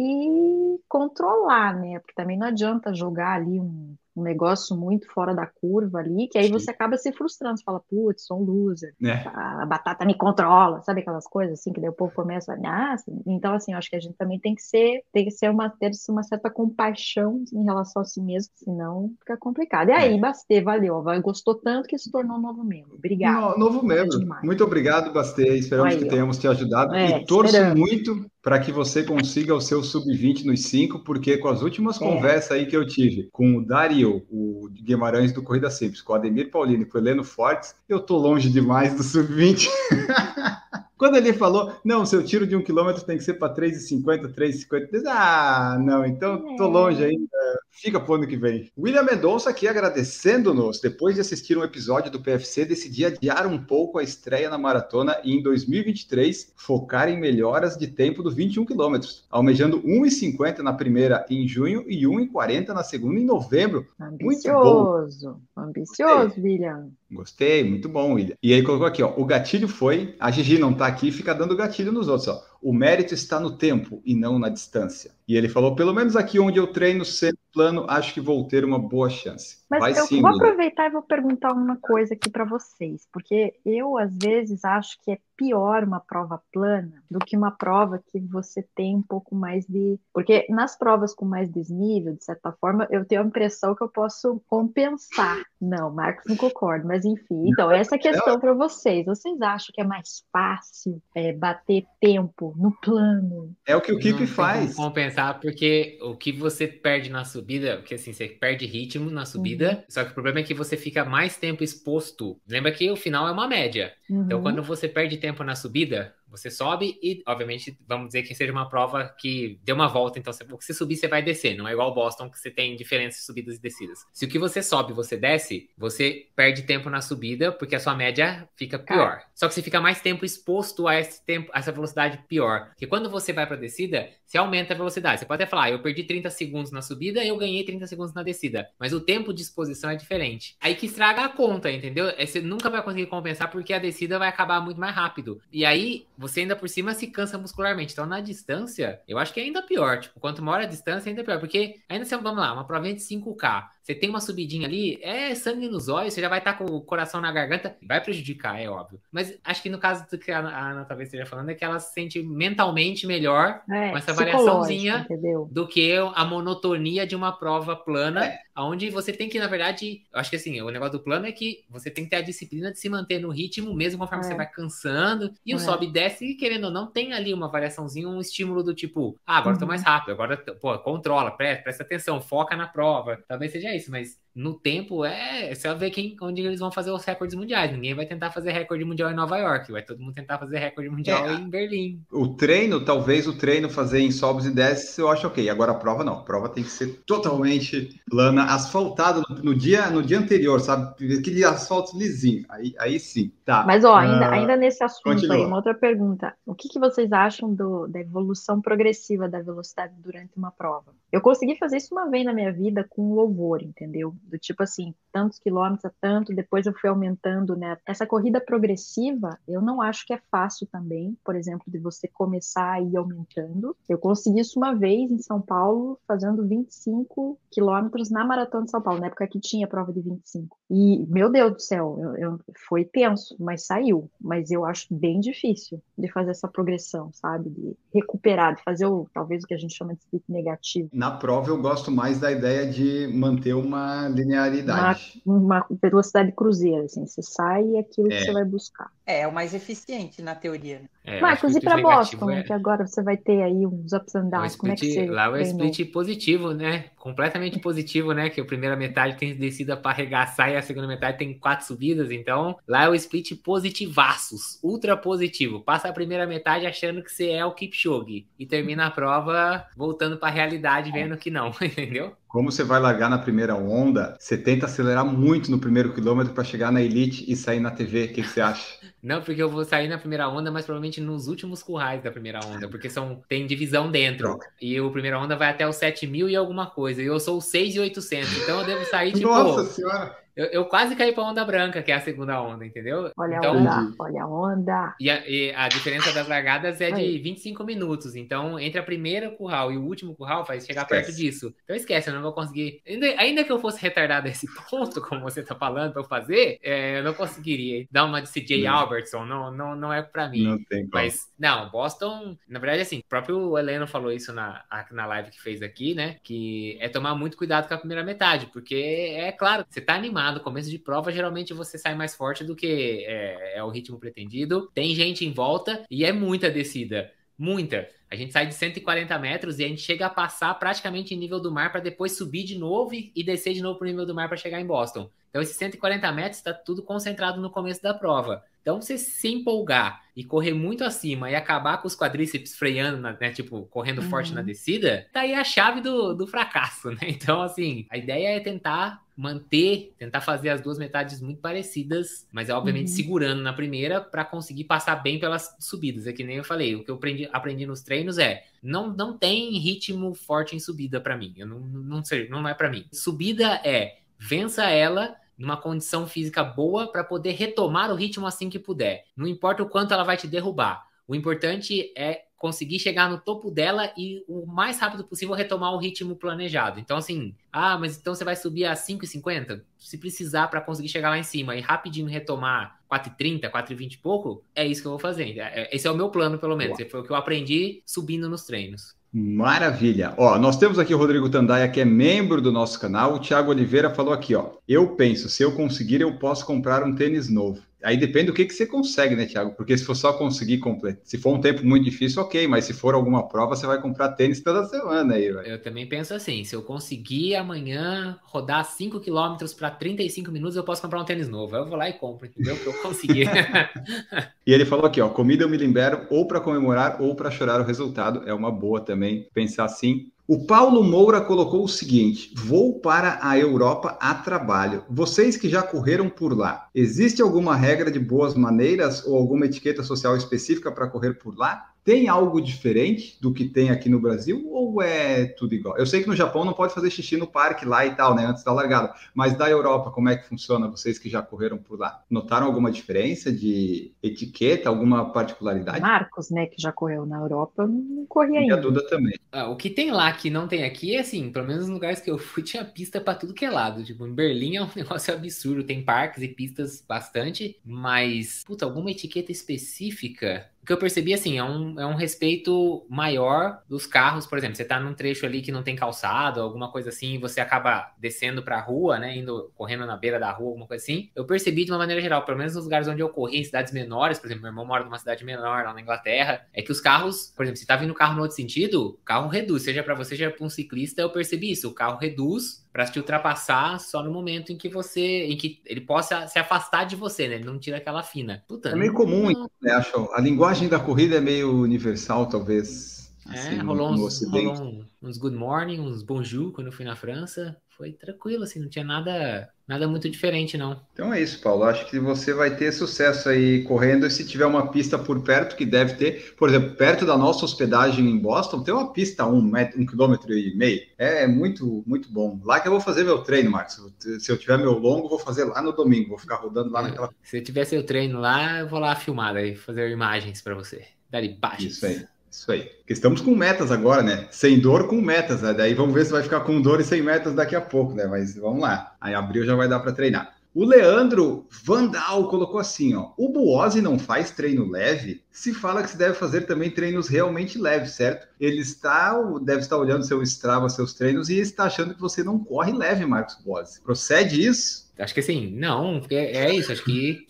controlar, né? Porque também não adianta jogar ali um um negócio muito fora da curva ali, que aí Sim. você acaba se frustrando, você fala, putz, sou um loser, é. a batata me controla, sabe aquelas coisas assim, que daí o povo começa, ah, então assim, eu acho que a gente também tem que ser, tem que ser uma, ter uma certa compaixão em relação a si mesmo, senão fica complicado. E aí, é. Bastê, valeu, gostou tanto que se tornou novo membro, obrigado. No, novo membro, muito obrigado, Bastê, esperamos aí, que tenhamos te ajudado é, e torço esperamos. muito para que você consiga o seu sub-20 nos 5, porque com as últimas é. conversas aí que eu tive com o Dario, o Guimarães do Corrida Simples, com o Ademir Paulino e com o Heleno Fortes, eu tô longe demais do sub-20. Quando ele falou, não, seu tiro de um quilômetro tem que ser para 3,50, 3,50. Ah, não, então tô é. longe ainda. Fica pro ano que vem. William Mendonça aqui agradecendo-nos. Depois de assistir um episódio do PFC, decidi adiar um pouco a estreia na maratona e em 2023 focar em melhoras de tempo do 21 quilômetros, almejando 1,50 na primeira em junho e 1,40 na segunda em novembro. Ambicioso, ambicioso, William. Gostei, muito bom, William. E aí colocou aqui, ó, o gatilho foi, a Gigi não tá aqui, fica dando gatilho nos outros, ó. O mérito está no tempo e não na distância. E ele falou, pelo menos aqui onde eu treino sendo plano, acho que vou ter uma boa chance. Mas Vai eu sim, vou aproveitar e vou perguntar uma coisa aqui para vocês, porque eu às vezes acho que é pior uma prova plana do que uma prova que você tem um pouco mais de. Porque nas provas com mais desnível, de certa forma, eu tenho a impressão que eu posso compensar. Não, Marcos não concorda, mas enfim. Então, essa é a questão para vocês. Vocês acham que é mais fácil é, bater tempo no plano? É o que o Kiki faz. Compensar, porque o que você perde na subida, porque assim, você perde ritmo na subida, uhum. só que o problema é que você fica mais tempo exposto. Lembra que o final é uma média. Então, uhum. Então, quando você perde tempo na subida, você sobe e, obviamente, vamos dizer que seja uma prova que deu uma volta, então se você subir, você vai descer. Não é igual Boston, que você tem diferenças de subidas e descidas. Se o que você sobe, você desce, você perde tempo na subida, porque a sua média fica pior. Só que você fica mais tempo exposto a esse tempo, a essa velocidade pior. Porque quando você vai para descida, você aumenta a velocidade. Você pode até falar, ah, eu perdi 30 segundos na subida e eu ganhei 30 segundos na descida. Mas o tempo de exposição é diferente. Aí que estraga a conta, entendeu? Você nunca vai conseguir compensar porque a descida vai acabar muito mais rápido. E aí, você ainda por cima se cansa muscularmente. Então, na distância, eu acho que é ainda pior. Tipo, quanto maior a distância, ainda pior. Porque ainda se, vamos lá, uma prova de 5K. Você tem uma subidinha ali, é sangue nos olhos, você já vai estar tá com o coração na garganta. Vai prejudicar, é óbvio. Mas acho que no caso do que a Ana talvez esteja falando, é que ela se sente mentalmente melhor é, com essa variaçãozinha entendeu? do que a monotonia de uma prova plana, é. onde você tem que, na verdade, eu acho que assim, o negócio do plano é que você tem que ter a disciplina de se manter no ritmo, mesmo conforme é. você vai cansando. E o é. sobe e desce, querendo ou não, tem ali uma variaçãozinha, um estímulo do tipo, ah, agora uhum. tô mais rápido, agora, pô, controla, presta, presta atenção, foca na prova. Talvez seja isso, mas no tempo é, é só ver quem, onde eles vão fazer os recordes mundiais. Ninguém vai tentar fazer recorde mundial em Nova York, vai todo mundo tentar fazer recorde mundial é, em Berlim. O treino, talvez o treino fazer em sobes e desces, eu acho ok. Agora a prova não. A prova tem que ser totalmente plana, asfaltada no, no dia, no dia anterior, sabe? Aquele asfalto lisinho. Aí, aí sim. Tá. Mas ó, ainda, uh, ainda nesse assunto continua. aí, uma outra pergunta. O que, que vocês acham do, da evolução progressiva da velocidade durante uma prova? Eu consegui fazer isso uma vez na minha vida com louvor, entendeu? Do tipo assim, tantos quilômetros a tanto, depois eu fui aumentando, né? Essa corrida progressiva, eu não acho que é fácil também, por exemplo, de você começar a ir aumentando. Eu consegui isso uma vez em São Paulo, fazendo 25 quilômetros na Maratona de São Paulo, na época que tinha prova de 25. E, meu Deus do céu, eu, eu, foi tenso, mas saiu. Mas eu acho bem difícil de fazer essa progressão, sabe? De recuperar, de fazer o, talvez o que a gente chama de negativo. Na prova, eu gosto mais da ideia de manter uma linearidade. Uma, uma velocidade cruzeira, assim, você sai e é aquilo é. que você vai buscar. É, é o mais eficiente na teoria. É, Marcos, e para Boston, é... que agora você vai ter aí uns ups and downs, split, como é que você Lá é o split positivo, né? Completamente positivo, né? Que a primeira metade tem descida para arregaçar e a segunda metade tem quatro subidas, então lá é o split positivaços, ultra positivo. Passa a primeira metade achando que você é o Kipchoge e termina a prova voltando para a realidade vendo que não, entendeu? Como você vai largar na primeira onda, você tenta acelerar muito no primeiro quilômetro para chegar na elite e sair na TV. O que, que, você acha? Não, porque eu vou sair na primeira onda, mas provavelmente nos últimos currais da primeira onda, porque são tem divisão dentro. Troca. E o primeira onda vai até os 7 mil e alguma coisa. E eu sou o 6,800, então eu devo sair tipo. Nossa senhora! Eu, eu, quase caí pra onda branca, que é a segunda onda, entendeu? Olha então, a onda, olha a onda. E a, e a diferença das largadas é de Aí. 25 minutos. Então, entre a primeira curral e o último curral, faz chegar esquece. perto disso. Então, esquece, eu não vou conseguir. Ainda, ainda que eu fosse retardado a esse ponto, como você tá falando pra eu fazer, é, eu não conseguiria dar uma de CJ não. Albertson. Não, não, não é pra mim. Não tem como. Mas, não, Boston, na verdade, assim, o próprio Heleno falou isso na, na live que fez aqui, né? Que é tomar muito cuidado com a primeira metade, porque é claro, você tá animado começo de prova, geralmente você sai mais forte do que é, é o ritmo pretendido. Tem gente em volta e é muita descida. Muita. A gente sai de 140 metros e a gente chega a passar praticamente em nível do mar para depois subir de novo e, e descer de novo para o nível do mar para chegar em Boston. Então, esses 140 metros está tudo concentrado no começo da prova. Então, você se empolgar e correr muito acima e acabar com os quadríceps freando, né? Tipo, correndo uhum. forte na descida, tá aí a chave do, do fracasso, né? Então, assim, a ideia é tentar manter, tentar fazer as duas metades muito parecidas, mas é obviamente uhum. segurando na primeira para conseguir passar bem pelas subidas. É que nem eu falei, o que eu aprendi, aprendi nos treinos é não, não tem ritmo forte em subida para mim. Eu não, não sei, não é para mim. Subida é vença ela numa condição física boa para poder retomar o ritmo assim que puder. Não importa o quanto ela vai te derrubar. O importante é conseguir chegar no topo dela e o mais rápido possível retomar o ritmo planejado. Então, assim, ah, mas então você vai subir a 5,50? Se precisar para conseguir chegar lá em cima e rapidinho retomar 4,30, 4,20 e pouco, é isso que eu vou fazer. É, esse é o meu plano, pelo menos. Foi o que eu aprendi subindo nos treinos. Maravilha. Ó, nós temos aqui o Rodrigo Tandaia, que é membro do nosso canal. O Thiago Oliveira falou aqui, ó. Eu penso, se eu conseguir, eu posso comprar um tênis novo. Aí depende do que, que você consegue, né, Thiago? Porque se for só conseguir completar, se for um tempo muito difícil, ok, mas se for alguma prova, você vai comprar tênis toda semana aí, velho. Eu também penso assim, se eu conseguir amanhã rodar 5 km para 35 minutos, eu posso comprar um tênis novo. Aí eu vou lá e compro, entendeu? Porque eu consegui. e ele falou aqui, ó, comida eu me libero ou para comemorar ou para chorar o resultado. É uma boa também pensar assim. O Paulo Moura colocou o seguinte: vou para a Europa a trabalho. Vocês que já correram por lá, existe alguma regra de boas maneiras ou alguma etiqueta social específica para correr por lá? Tem algo diferente do que tem aqui no Brasil ou é tudo igual? Eu sei que no Japão não pode fazer xixi no parque lá e tal, né? Antes da largada. Mas da Europa, como é que funciona? Vocês que já correram por lá, notaram alguma diferença de etiqueta, alguma particularidade? Marcos, né, que já correu na Europa, não corri ainda. E a Duda também. Ah, o que tem lá que não tem aqui é assim, pelo menos nos lugares que eu fui tinha pista para tudo que é lado. Tipo, em Berlim é um negócio absurdo, tem parques e pistas bastante, mas puta, alguma etiqueta específica que eu percebi, assim, é um, é um respeito maior dos carros. Por exemplo, você tá num trecho ali que não tem calçado, alguma coisa assim, e você acaba descendo pra rua, né? Indo, correndo na beira da rua, alguma coisa assim. Eu percebi de uma maneira geral, pelo menos nos lugares onde eu corri, em cidades menores, por exemplo, meu irmão mora numa cidade menor, lá na Inglaterra, é que os carros, por exemplo, se tá vindo carro no outro sentido, o carro reduz. Seja para você, seja pra um ciclista, eu percebi isso. O carro reduz para te ultrapassar só no momento em que você, em que ele possa se afastar de você, né? Ele não tira aquela fina. Puta, é meio comum, não... né? Acho. A linguagem da corrida é meio universal, talvez. É, assim, rolou, uns, rolou uns good morning, uns bonjour quando eu fui na França foi tranquilo, assim, não tinha nada, nada muito diferente, não. Então é isso, Paulo. Acho que você vai ter sucesso aí correndo. E se tiver uma pista por perto, que deve ter, por exemplo, perto da nossa hospedagem em Boston, tem uma pista um, metro, um quilômetro e meio. É, é muito, muito bom. Lá que eu vou fazer meu treino, Marcos. Se eu tiver meu longo, vou fazer lá no domingo. Vou ficar rodando lá é, naquela. Se eu tiver seu treino lá, eu vou lá filmar aí, fazer imagens para você. Dar baixo. Isso aí. Isso aí. Porque estamos com metas agora, né? Sem dor com metas, né? Daí vamos ver se vai ficar com dor e sem metas daqui a pouco, né? Mas vamos lá. Aí abril já vai dar para treinar. O Leandro Vandal colocou assim, ó. O Buose não faz treino leve? Se fala que se deve fazer também treinos realmente leves, certo? Ele está, deve estar olhando seu Strava, seus treinos e está achando que você não corre leve, Marcos Buose. Procede isso? Acho que sim. Não, é, é isso. Acho que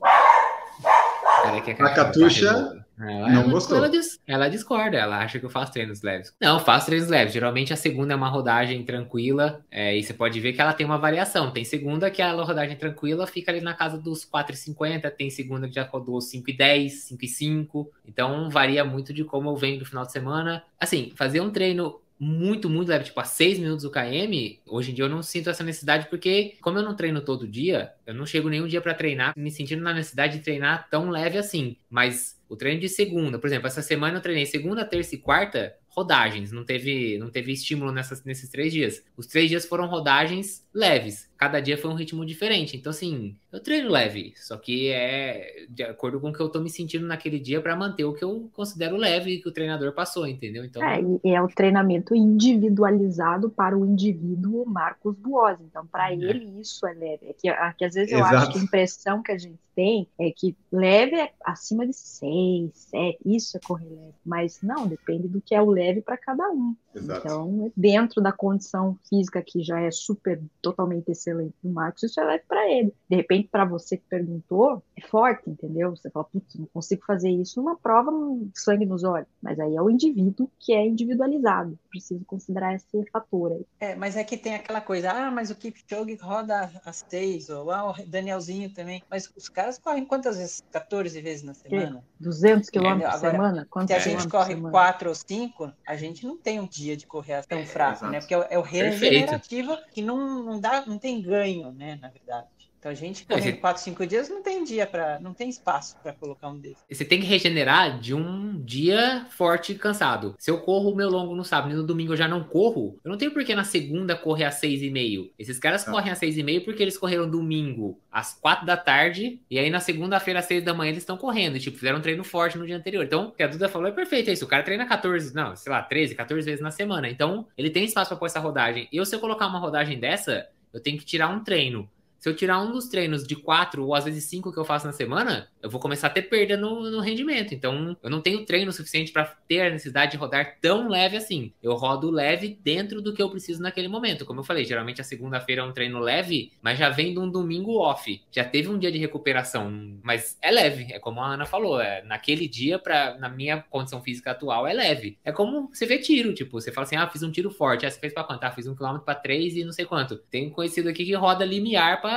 Peraí que a, a Catuxa ela, não gostou. Ela, ela, discorda, ela acha que eu faço treinos leves. Não, faço treinos leves. Geralmente a segunda é uma rodagem tranquila, é, e você pode ver que ela tem uma variação. Tem segunda que a rodagem tranquila fica ali na casa dos 4,50, tem segunda que já rodou 5,10, 5,5. Então varia muito de como eu venho do final de semana. Assim, fazer um treino muito, muito leve, tipo a 6 minutos do KM, hoje em dia eu não sinto essa necessidade, porque como eu não treino todo dia, eu não chego nenhum dia para treinar me sentindo na necessidade de treinar tão leve assim. Mas o treino de segunda, por exemplo, essa semana eu treinei segunda, terça e quarta, rodagens, não teve, não teve estímulo nessas, nesses três dias. Os três dias foram rodagens leves. Cada dia foi um ritmo diferente. Então, assim, eu treino leve, só que é de acordo com o que eu tô me sentindo naquele dia para manter o que eu considero leve que o treinador passou, entendeu? Então, é, e é o treinamento individualizado para o indivíduo Marcos Buosi. Então, para é. ele, isso é leve. É que, é que às vezes eu Exato. acho que a impressão que a gente tem é que leve é acima de 6, 7, isso é correr leve. Mas não, depende do que é o leve para cada um. Exato. Então, dentro da condição física que já é super totalmente excelente do Marcos, isso é leve para ele. De repente, para você que perguntou, é forte, entendeu? Você fala, putz, não consigo fazer isso numa prova sangue nos olhos. Mas aí é o indivíduo que é individualizado. Preciso considerar esse fator aí. É, mas é que tem aquela coisa, ah, mas o Kipchoge roda às seis, ou ah, o Danielzinho também. Mas os caras correm quantas vezes? 14 vezes na semana? Que? 200 quilômetros por semana? Quantos se a gente corre quatro ou cinco, a gente não tem um dia de correr tão é, fraco, né? Porque é, é o regenerativo que não, não, dá, não tem ganho, né, na verdade. Então a gente correndo 4, 5 dias não tem dia para, não tem espaço para colocar um desses. Você tem que regenerar de um dia forte e cansado. Se eu corro o meu longo no sábado e no domingo eu já não corro, eu não tenho por que na segunda correr às 6 e meio. Esses caras ah. correm às 6 e meio porque eles correram domingo às 4 da tarde e aí na segunda-feira às 6 da manhã eles estão correndo, tipo, fizeram um treino forte no dia anterior. Então, o que a Duda falou é perfeito, é isso. O cara treina 14, não, sei lá, 13, 14 vezes na semana. Então, ele tem espaço para pôr essa rodagem. Eu se eu colocar uma rodagem dessa, eu tenho que tirar um treino. Se eu tirar um dos treinos de quatro ou às vezes cinco que eu faço na semana, eu vou começar a ter perda no, no rendimento. Então, eu não tenho treino suficiente para ter a necessidade de rodar tão leve assim. Eu rodo leve dentro do que eu preciso naquele momento. Como eu falei, geralmente a segunda-feira é um treino leve, mas já vem de um domingo off. Já teve um dia de recuperação, mas é leve. É como a Ana falou, é, naquele dia, pra, na minha condição física atual, é leve. É como você vê tiro, tipo, você fala assim, ah, fiz um tiro forte. Ah, você fez pra quanto? Ah, fiz um quilômetro pra três e não sei quanto. Tem conhecido aqui que roda limiar pra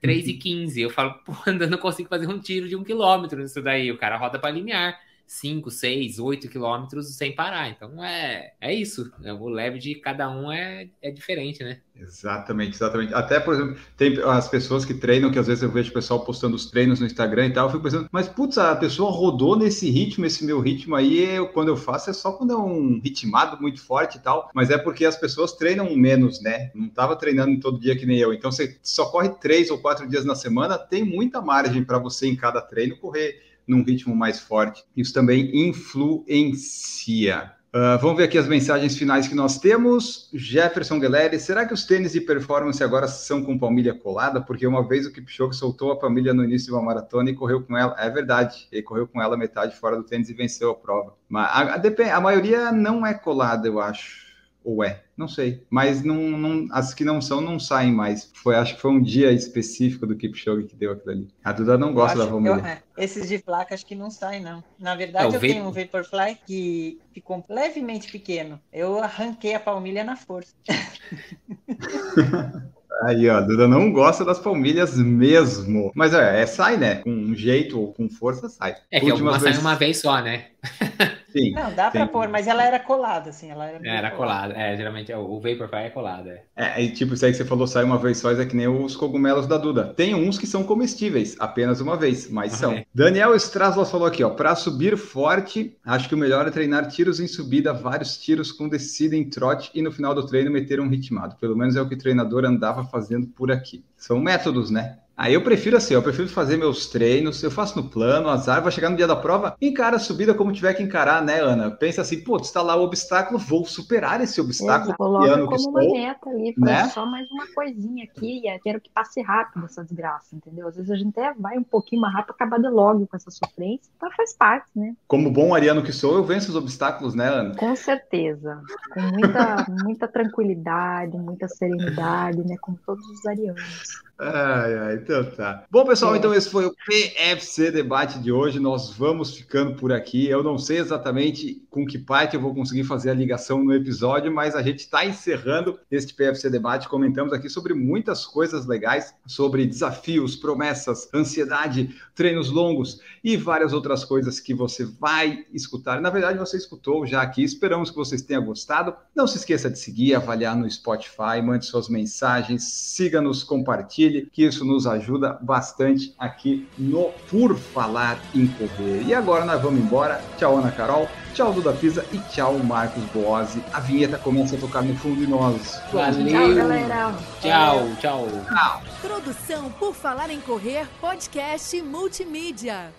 3 e 15. Eu falo, pô, eu consigo fazer um tiro de um quilômetro nisso daí. O cara roda para limiar. 5, 6, 8 quilômetros sem parar. Então é, é isso. O leve de cada um é, é diferente, né? Exatamente, exatamente. Até, por exemplo, tem as pessoas que treinam, que às vezes eu vejo o pessoal postando os treinos no Instagram e tal, eu fico pensando, mas putz, a pessoa rodou nesse ritmo, esse meu ritmo aí, eu, quando eu faço é só quando é um ritmado muito forte e tal, mas é porque as pessoas treinam menos, né? Não tava treinando todo dia que nem eu. Então você só corre três ou quatro dias na semana, tem muita margem para você em cada treino correr num ritmo mais forte. Isso também influencia. Uh, vamos ver aqui as mensagens finais que nós temos. Jefferson Guilherme, será que os tênis de performance agora são com palmilha colada? Porque uma vez o Kipchoge soltou a palmilha no início de uma maratona e correu com ela. É verdade, ele correu com ela metade fora do tênis e venceu a prova. Mas a, a, a maioria não é colada, eu acho. Ou é? Não sei. Mas não, não, as que não são não saem mais. Foi, acho que foi um dia específico do Kipchoge que deu aquilo ali. A Duda não gosta da Romilha. É, esses de placa acho que não saem, não. Na verdade, é, eu tenho um Vaporfly que ficou levemente pequeno. Eu arranquei a palmilha na força. Aí, ó, a Duda não gosta das palmilhas mesmo. Mas é, é sai, né? Com um jeito ou com força, sai. É que Últimas vezes... sai uma vez só, né? Sim, não, dá para pôr, mas ela era colada, assim. Ela era, era colada, é, geralmente é, o Vaporfly é colada. É. é, e tipo, isso aí que você falou, sai uma vez só, é que nem os cogumelos da Duda. Tem uns que são comestíveis, apenas uma vez, mas são. É. Daniel Straslas falou aqui, ó, para subir forte, acho que o melhor é treinar tiros em subida, vários tiros com descida em trote e no final do treino meter um ritmado. Pelo menos é o que o treinador andava fazendo por aqui. São métodos, né? Aí eu prefiro assim, eu prefiro fazer meus treinos, eu faço no plano, azar, vai chegar no dia da prova, encara a subida como tiver que encarar, né, Ana? Pensa assim, pô, está lá o obstáculo, vou superar esse obstáculo. Exato, coloca como estou, uma meta ali, né? só mais uma coisinha aqui, e quero que passe rápido essa desgraça, entendeu? Às vezes a gente até vai um pouquinho mais rápido, acabar de logo com essa sofrência, então faz parte, né? Como bom ariano que sou, eu venço os obstáculos, né, Ana? Com certeza, com muita, muita tranquilidade, muita serenidade, né, como todos os arianos. Ai, ai, então tá. Bom, pessoal, então esse foi o PFC Debate de hoje. Nós vamos ficando por aqui. Eu não sei exatamente com que parte eu vou conseguir fazer a ligação no episódio, mas a gente está encerrando este PFC Debate. Comentamos aqui sobre muitas coisas legais, sobre desafios, promessas, ansiedade, treinos longos e várias outras coisas que você vai escutar. Na verdade, você escutou já aqui. Esperamos que vocês tenham gostado. Não se esqueça de seguir, avaliar no Spotify, mande suas mensagens, siga-nos, compartilhe compartilhe, que isso nos ajuda bastante aqui no Por Falar em Correr. E agora nós vamos embora. Tchau, Ana Carol. Tchau, Duda Pisa e tchau, Marcos Boazzi. A vinheta começa a tocar no fundo de nós. Valeu. Tchau, galera. Tchau, tchau. Tchau. Produção Por Falar em Correr, podcast multimídia.